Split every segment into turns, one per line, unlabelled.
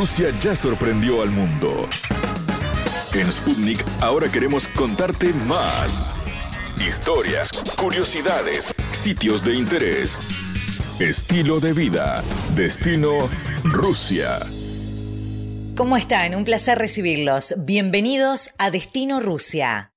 Rusia ya sorprendió al mundo. En Sputnik ahora queremos contarte más. Historias, curiosidades, sitios de interés, estilo de vida, destino Rusia.
¿Cómo están? Un placer recibirlos. Bienvenidos a Destino Rusia.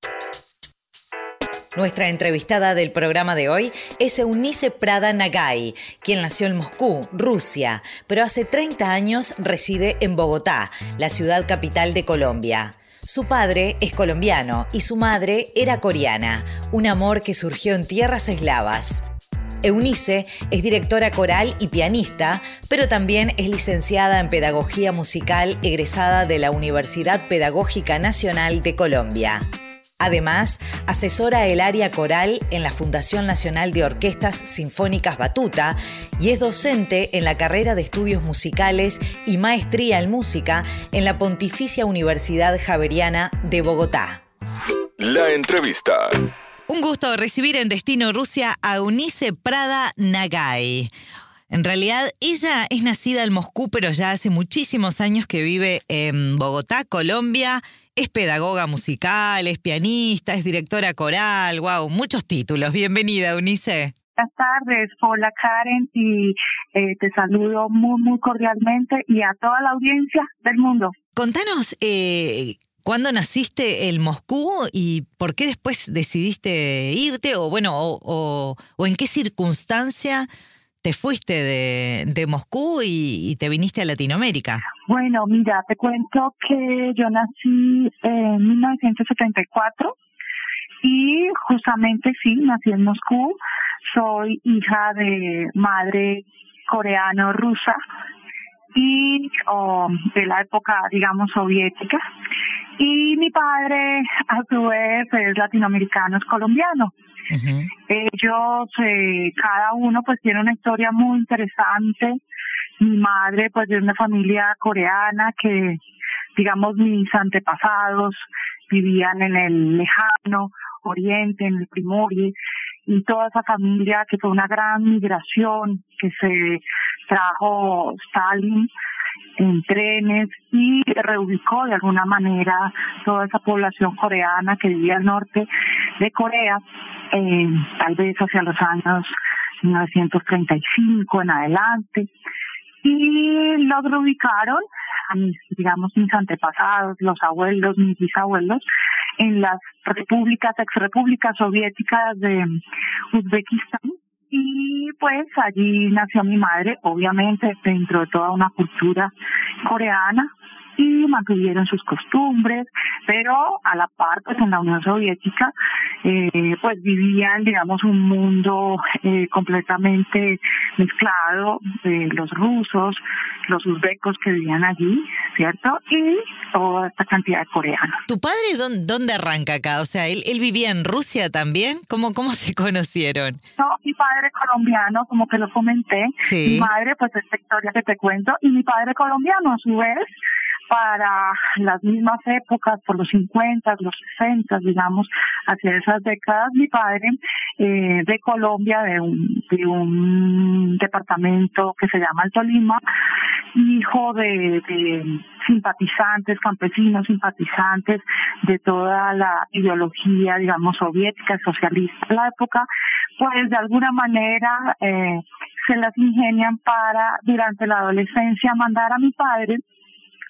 Nuestra entrevistada del programa de hoy es Eunice Prada Nagai, quien nació en Moscú, Rusia, pero hace 30 años reside en Bogotá, la ciudad capital de Colombia. Su padre es colombiano y su madre era coreana, un amor que surgió en tierras eslavas. Eunice es directora coral y pianista, pero también es licenciada en Pedagogía Musical egresada de la Universidad Pedagógica Nacional de Colombia. Además, asesora el área coral en la Fundación Nacional de Orquestas Sinfónicas Batuta y es docente en la carrera de estudios musicales y maestría en música en la Pontificia Universidad Javeriana de Bogotá.
La entrevista.
Un gusto recibir en Destino Rusia a Eunice Prada Nagai. En realidad, ella es nacida en Moscú, pero ya hace muchísimos años que vive en Bogotá, Colombia es pedagoga musical, es pianista, es directora coral, wow, muchos títulos. Bienvenida, Unice.
Buenas tardes, hola Karen y eh, te saludo muy, muy cordialmente y a toda la audiencia del mundo.
Contanos, eh, ¿cuándo naciste en Moscú y por qué después decidiste irte? O bueno, o, o en qué circunstancia te fuiste de, de Moscú y, te viniste a Latinoamérica.
Bueno, mira, te cuento que yo nací en 1974 y justamente sí, nací en Moscú. Soy hija de madre coreano-rusa y de la época, digamos, soviética. Y mi padre, a su vez, es latinoamericano, es colombiano. Ellos, eh, cada uno pues tiene una historia muy interesante. Mi madre pues de una familia coreana que, digamos, mis antepasados vivían en el lejano oriente, en el Primorie, y toda esa familia que fue una gran migración que se trajo Stalin en trenes y reubicó de alguna manera toda esa población coreana que vivía al norte de Corea, eh, tal vez hacia los años 1935 en adelante. Y los reubicaron a mis, digamos, mis antepasados, los abuelos, mis bisabuelos, en las repúblicas, exrepúblicas soviéticas de Uzbekistán y pues allí nació mi madre, obviamente dentro de toda una cultura coreana y mantuvieron sus costumbres, pero a la par, pues en la Unión Soviética, eh, pues vivían, digamos, un mundo eh, completamente mezclado de los rusos, los uzbecos que vivían allí, ¿cierto? Y toda esta cantidad de coreanos.
¿Tu padre dónde, dónde arranca acá? O sea, ¿él, ¿él vivía en Rusia también? ¿Cómo, ¿Cómo se conocieron?
No, mi padre colombiano, como que lo comenté.
Sí.
Mi madre, pues esta historia que te cuento, y mi padre colombiano, a su vez, para las mismas épocas, por los 50, los 60, digamos, hacia esas décadas, mi padre eh, de Colombia, de un, de un departamento que se llama el Tolima, hijo de, simpatizantes, campesinos, simpatizantes de toda la ideología, digamos, soviética, socialista de la época, pues de alguna manera eh, se las ingenian para, durante la adolescencia, mandar a mi padre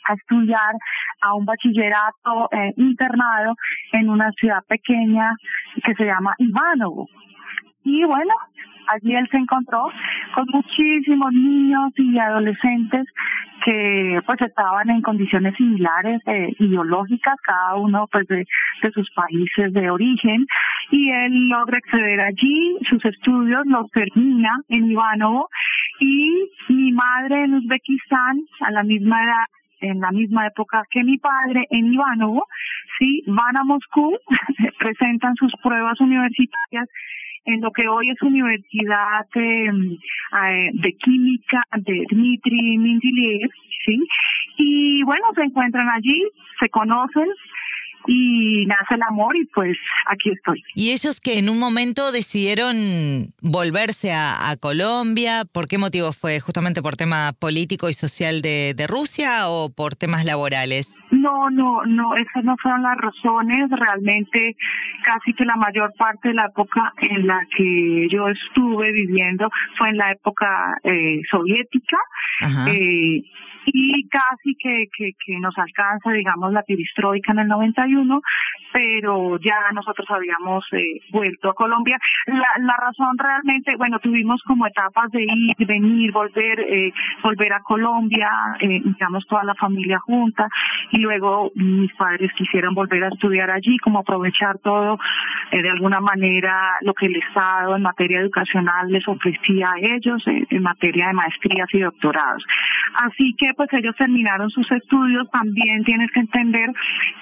a estudiar a un bachillerato eh, internado en una ciudad pequeña que se llama Ivanovo. Y bueno, allí él se encontró con muchísimos niños y adolescentes que pues estaban en condiciones similares eh, ideológicas, cada uno pues de, de sus países de origen, y él logra acceder allí, sus estudios los termina en Ivanovo, y mi madre en Uzbekistán, a la misma edad en la misma época que mi padre en Ivanovo, sí, van a Moscú, presentan sus pruebas universitarias en lo que hoy es Universidad eh, eh, de Química de Dmitry Mendeleev, ¿sí? Y bueno, se encuentran allí, se conocen, y nace el amor y pues aquí estoy.
¿Y ellos que en un momento decidieron volverse a, Colombia? ¿Por qué motivo fue? ¿Justamente por tema político y social de, de Rusia o por temas laborales?
No, no, no, esas no fueron las razones. Realmente casi que la mayor parte de la época en la que yo estuve viviendo fue en la época eh, soviética. Eh, y casi que, que, que nos alcanza, digamos, la piristroika en el 91, pero ya nosotros habíamos eh, vuelto a Colombia. La, la razón realmente, bueno, tuvimos como etapas de ir, venir, volver, eh, volver a Colombia, eh, digamos, toda la familia junta, y luego mis padres quisieran volver a estudiar allí, como aprovechar todo, eh, de alguna manera, lo que el Estado en materia educacional les ofrecía a ellos, en materia de maestrías y doctorados. Así que pues ellos terminaron sus estudios, también tienes que entender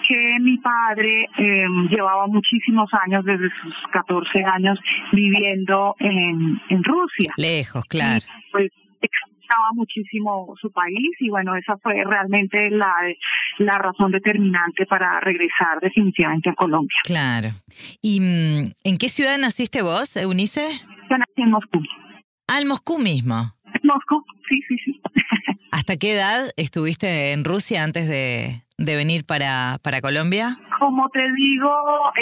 que mi padre eh, llevaba muchísimos años, desde sus 14 años, viviendo en, en Rusia.
Lejos, claro.
pues extrañaba muchísimo su país y bueno, esa fue realmente la, la razón determinante para regresar definitivamente a Colombia.
Claro. ¿Y mm, en qué ciudad naciste vos, Eunice?
Yo nací en Moscú.
Ah, en Moscú mismo.
Moscú, sí, sí, sí.
¿Hasta qué edad estuviste en Rusia antes de, de venir para, para Colombia?
Como te digo,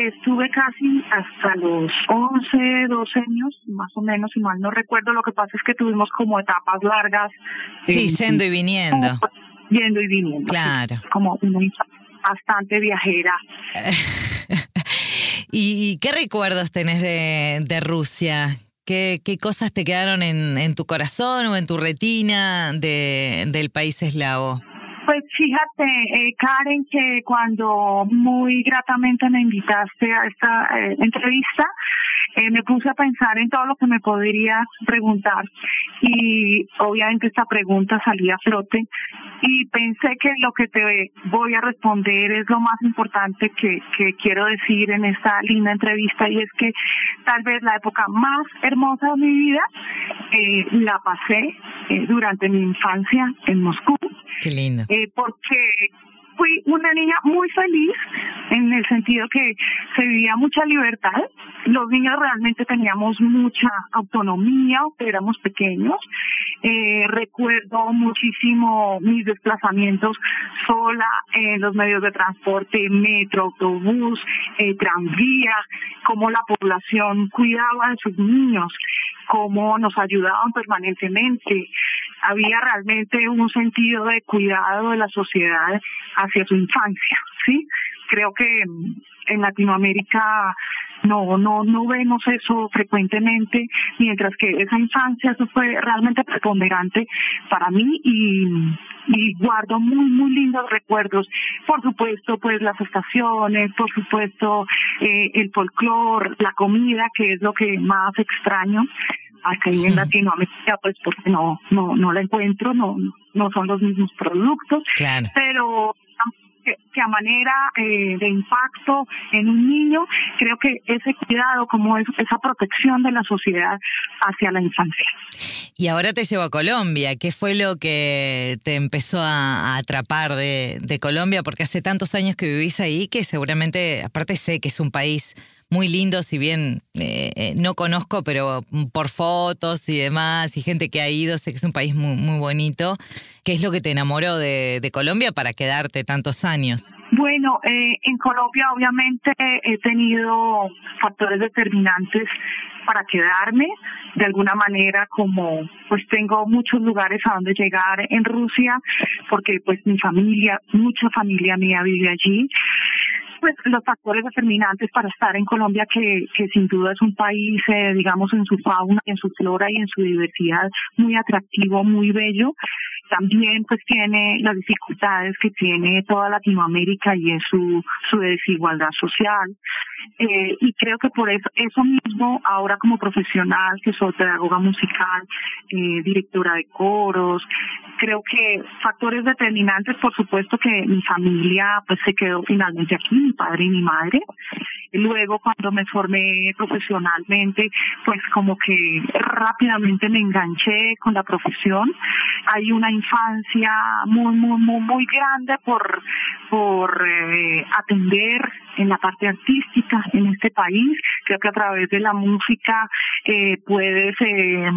estuve casi hasta los 11, 12 años, más o menos, si mal no recuerdo. Lo que pasa es que tuvimos como etapas largas.
Sí, yendo y viniendo.
Yendo y viniendo.
Claro.
como una bastante viajera.
¿Y, qué recuerdos tenés de, de Rusia? ¿Qué, ¿Qué, cosas te quedaron en, tu corazón o en tu retina de, del país eslavo?
Pues fíjate, eh, Karen, que cuando muy gratamente me invitaste a esta eh, entrevista, eh, me puse a pensar en todo lo que me podría preguntar y obviamente esta pregunta salía a flote y pensé que lo que te voy a responder es lo más importante que, que quiero decir en esta linda entrevista y es que tal vez la época más hermosa de mi vida eh, la pasé eh, durante mi infancia en Moscú.
Qué lindo.
Eh, porque fui una niña muy feliz en el sentido que se vivía mucha libertad. Los niños realmente teníamos mucha autonomía, éramos pequeños. Eh, recuerdo muchísimo mis desplazamientos sola en los medios de transporte, metro, autobús, eh, tranvía, cómo la población cuidaba de sus niños, cómo nos ayudaban permanentemente había realmente un sentido de cuidado de la sociedad hacia su infancia, ¿sí? Creo que en Latinoamérica no no no vemos eso frecuentemente mientras que esa infancia eso fue realmente preponderante para mí y y guardo muy muy lindos recuerdos por supuesto pues las estaciones por supuesto eh, el folclore la comida que es lo que más extraño acá en Latinoamérica pues porque no no no la encuentro no no son los mismos productos. Pero que, a manera eh, de impacto en un niño creo que ese cuidado como es, esa protección de la sociedad hacia la infancia.
Y ahora te llevo a Colombia. Qué fue lo que te empezó a, atrapar de, de Colombia porque hace tantos años que vivís ahí que seguramente aparte sé que es un país muy lindo, si bien eh, eh, no conozco, pero por fotos y demás, y gente que ha ido, sé que es un país muy, muy bonito. ¿Qué es lo que te enamoró de, de Colombia para quedarte tantos años?
Bueno, eh, en Colombia obviamente he tenido factores determinantes para quedarme de alguna manera como pues tengo muchos lugares a donde llegar en Rusia porque pues mi familia, mucha familia mía vive allí pues los factores determinantes para estar en Colombia, que, que sin duda es un país, eh, digamos, en su fauna, en su flora y en su diversidad muy atractivo, muy bello. También pues tiene las dificultades que tiene toda Latinoamérica y es su, su desigualdad social. Eh, y creo que por eso, eso mismo, ahora como profesional, que soy pedagoga musical, eh, directora de coros, creo que factores determinantes, por supuesto que mi familia pues se quedó finalmente aquí, mi padre y mi madre. Luego cuando me formé profesionalmente, pues como que rápidamente me enganché con la profesión. Hay una infancia muy, muy, muy, muy grande por, por eh, atender en la parte artística en este país. Creo que a través de la música eh, puedes eh,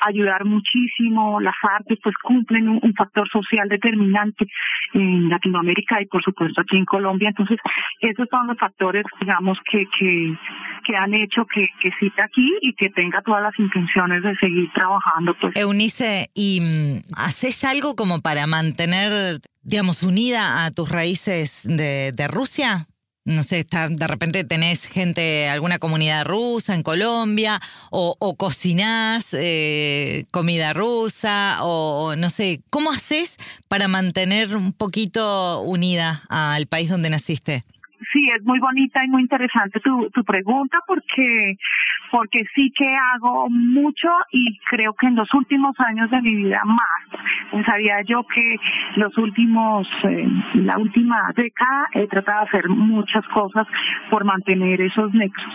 ayudar muchísimo. Las artes pues cumplen un, factor social determinante en Latinoamérica y por supuesto aquí en Colombia. Entonces, esos son los factores, digamos, que, que, que han hecho que, que cita aquí y que tenga todas las intenciones de seguir trabajando. Pues.
Eunice, ¿y mm, haces algo como para mantener, digamos, unida a tus raíces de, Rusia? no sé, está, de repente tenés gente, alguna comunidad rusa en Colombia, o, o cocinás eh, comida rusa, o no sé, ¿cómo haces para mantener un poquito unida al país donde naciste?
Sí, es muy bonita y muy interesante tu, tu pregunta porque porque sí que hago mucho y creo que en los últimos años de mi vida más. Pensaría yo que los últimos, eh, la última década he tratado de hacer muchas cosas por mantener esos nexos.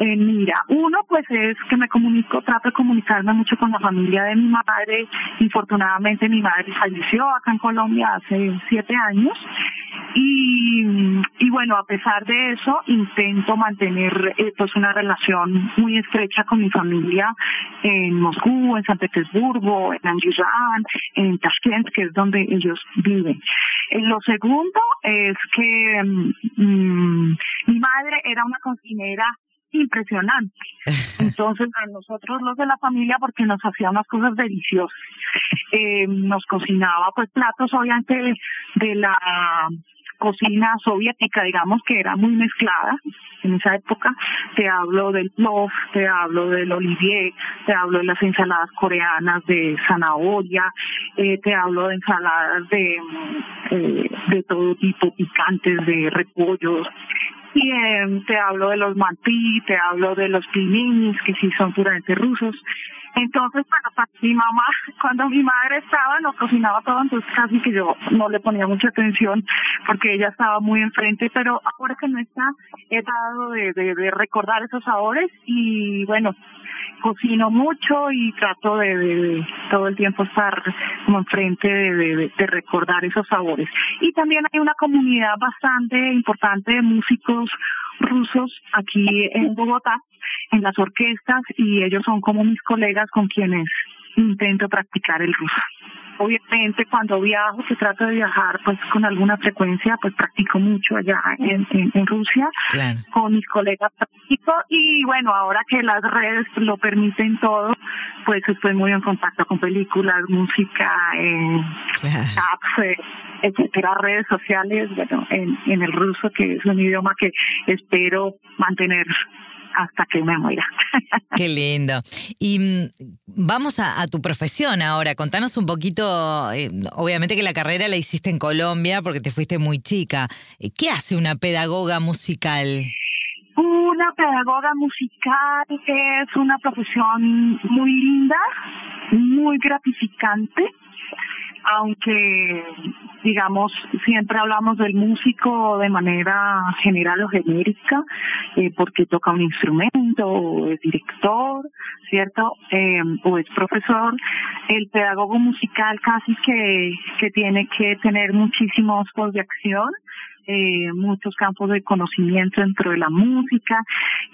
Eh, mira, uno pues es que me comunico, trato de comunicarme mucho con la familia de mi madre. Infortunadamente mi madre falleció acá en Colombia hace siete años y, y bueno, a pesar de eso, intento mantener eh, pues una relación muy estrecha con mi familia en Moscú, en San Petersburgo, en Andijan, en Tashkent, que es donde ellos viven. Eh, lo segundo es que mm, mi madre era una cocinera impresionante. Entonces, a nosotros los de la familia, porque nos hacía unas cosas deliciosas. Eh, nos cocinaba pues platos obviamente de la cocina soviética, digamos, que era muy mezclada en esa época. Te hablo del plov, te hablo del olivier, te hablo de las ensaladas coreanas de zanahoria, eh, te hablo de ensaladas de, eh, de todo tipo, picantes, de repollos, y eh, te hablo de los mantí, te hablo de los piminis, que sí son puramente rusos. Entonces, bueno, para mi mamá, cuando mi madre estaba, nos cocinaba todo, entonces casi que yo no le ponía mucha atención porque ella estaba muy enfrente, pero ahora que no está, he dado de, de, recordar esos sabores y bueno, cocino mucho y trato de, todo el tiempo estar como enfrente de, de, recordar esos sabores. Y también hay una comunidad bastante importante de músicos rusos aquí en Bogotá en las orquestas y ellos son como mis colegas con quienes intento practicar el ruso. Obviamente cuando viajo, se trata de viajar pues con alguna frecuencia, pues practico mucho allá en, en, Rusia. Con mis colegas practico y bueno, ahora que las redes lo permiten todo, pues estoy muy en contacto con películas, música, eh, apps, eh, etcétera, redes sociales, bueno, en, en el ruso que es un idioma que espero mantener hasta que me muera.
Qué lindo. Y mm, vamos a, tu profesión ahora. Contanos un poquito, eh, obviamente que la carrera la hiciste en Colombia porque te fuiste muy chica. Eh, ¿Qué hace una pedagoga musical?
Una pedagoga musical es una profesión muy linda, muy gratificante aunque digamos siempre hablamos del músico de manera general o genérica eh, porque toca un instrumento o es director cierto eh, o es profesor el pedagogo musical casi que que tiene que tener muchísimos ojos de acción eh, muchos campos de conocimiento dentro de la música,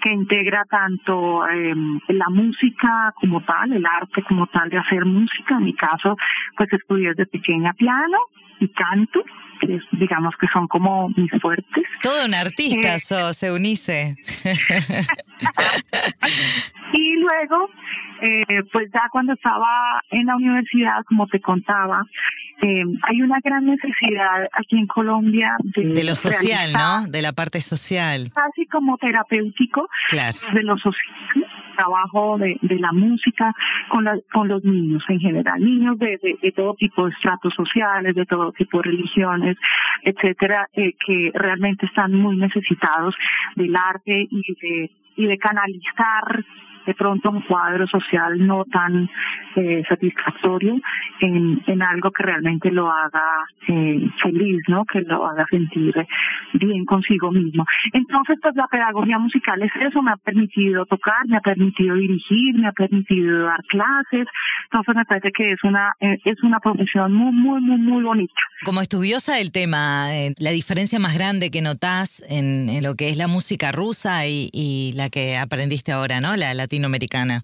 que integra tanto eh, la música como tal, el arte como tal de hacer música. En mi caso, pues estudié desde pequeña piano y canto, que digamos que son como mis fuertes.
Todo un artista eh, se unice.
y luego, eh, pues ya cuando estaba en la universidad, como te contaba, eh, hay una gran necesidad aquí en Colombia
de, lo social, ¿no? De la parte social.
Casi como terapéutico
claro.
de lo social trabajo de, de la música con, la, con los niños en general, niños de, de, todo tipo de estratos sociales, de todo tipo de religiones, etcétera, eh, que realmente están muy necesitados del arte y de, y de canalizar de pronto un cuadro social no tan eh, satisfactorio en, en algo que realmente lo haga eh, feliz, ¿no? Que lo haga sentir bien consigo mismo. Entonces, pues la pedagogía musical es eso, me ha permitido tocar, me ha permitido dirigir, me ha permitido dar clases. Entonces, me parece que es una eh, es una profesión muy muy muy muy bonita.
Como estudiosa del tema, eh, la diferencia más grande que notás en, en, lo que es la música rusa y, y la que aprendiste ahora, ¿no? La latinoamericana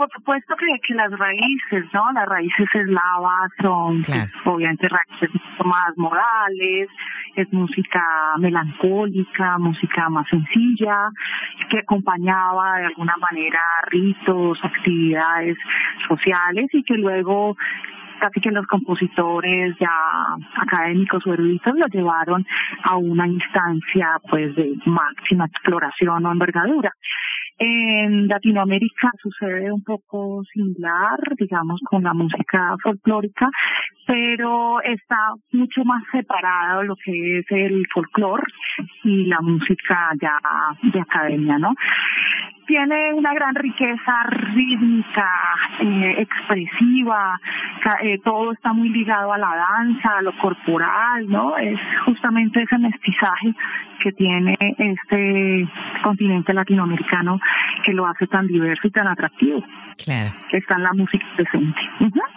por supuesto que, que las raíces, ¿no? Las raíces eslavas son pues, obviamente raíces más morales, es música melancólica, música más sencilla, que acompañaba de alguna manera ritos, actividades sociales y que luego casi que los compositores ya académicos o eruditos lo llevaron a una instancia pues de máxima exploración o envergadura. En Latinoamérica sucede un poco similar, digamos, con la música folclórica, pero está mucho más separado lo que es el folclore y la música ya de academia, ¿no? tiene una gran riqueza rítmica, eh, expresiva, eh, todo está muy ligado a la danza, a lo corporal, ¿no? Es justamente ese mestizaje que tiene este continente latinoamericano que lo hace tan diverso y tan atractivo.
Claro.
Está en la música presente.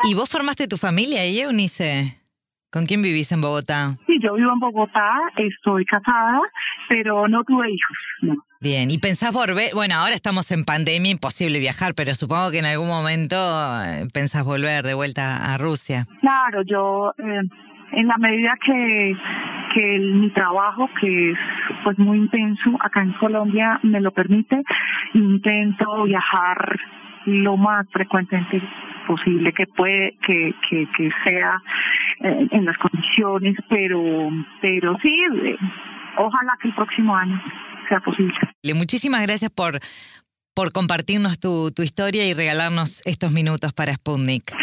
¿Y vos formaste tu familia ahí, Eunice? ¿Con quién vivís en Bogotá?
Sí, yo vivo en Bogotá, estoy casada, pero no tuve hijos, no.
Bien, ¿y pensás volver? Bueno, ahora estamos en pandemia, imposible viajar, pero supongo que en algún momento eh, pensás volver de vuelta a Rusia.
Claro, yo eh, en la medida que, que mi trabajo, que es pues muy intenso acá en Colombia, me lo permite, intento viajar lo más frecuentemente posible que puede que, que, que sea eh, en las condiciones, pero, pero sí, eh, ojalá que el próximo año sea posible.
Muchísimas gracias por, por compartirnos tu, tu historia y regalarnos estos minutos para Sputnik.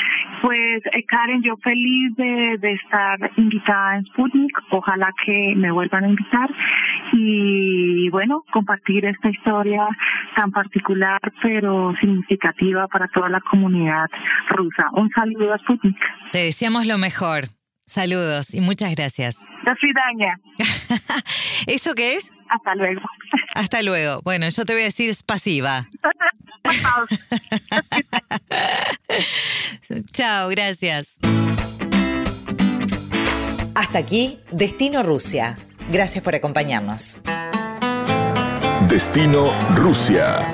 Pues eh, Karen, yo feliz de, de, estar invitada en Sputnik, ojalá que me vuelvan a invitar y bueno, compartir esta historia tan particular pero significativa para toda la comunidad rusa. Un saludo a Sputnik.
Te deseamos lo mejor. Saludos y muchas gracias.
Daña.
¿Eso qué es?
Hasta luego.
Hasta luego. Bueno, yo te voy a decir pasiva. Chao, gracias. Hasta aquí, Destino Rusia. Gracias por acompañarnos.
Destino Rusia.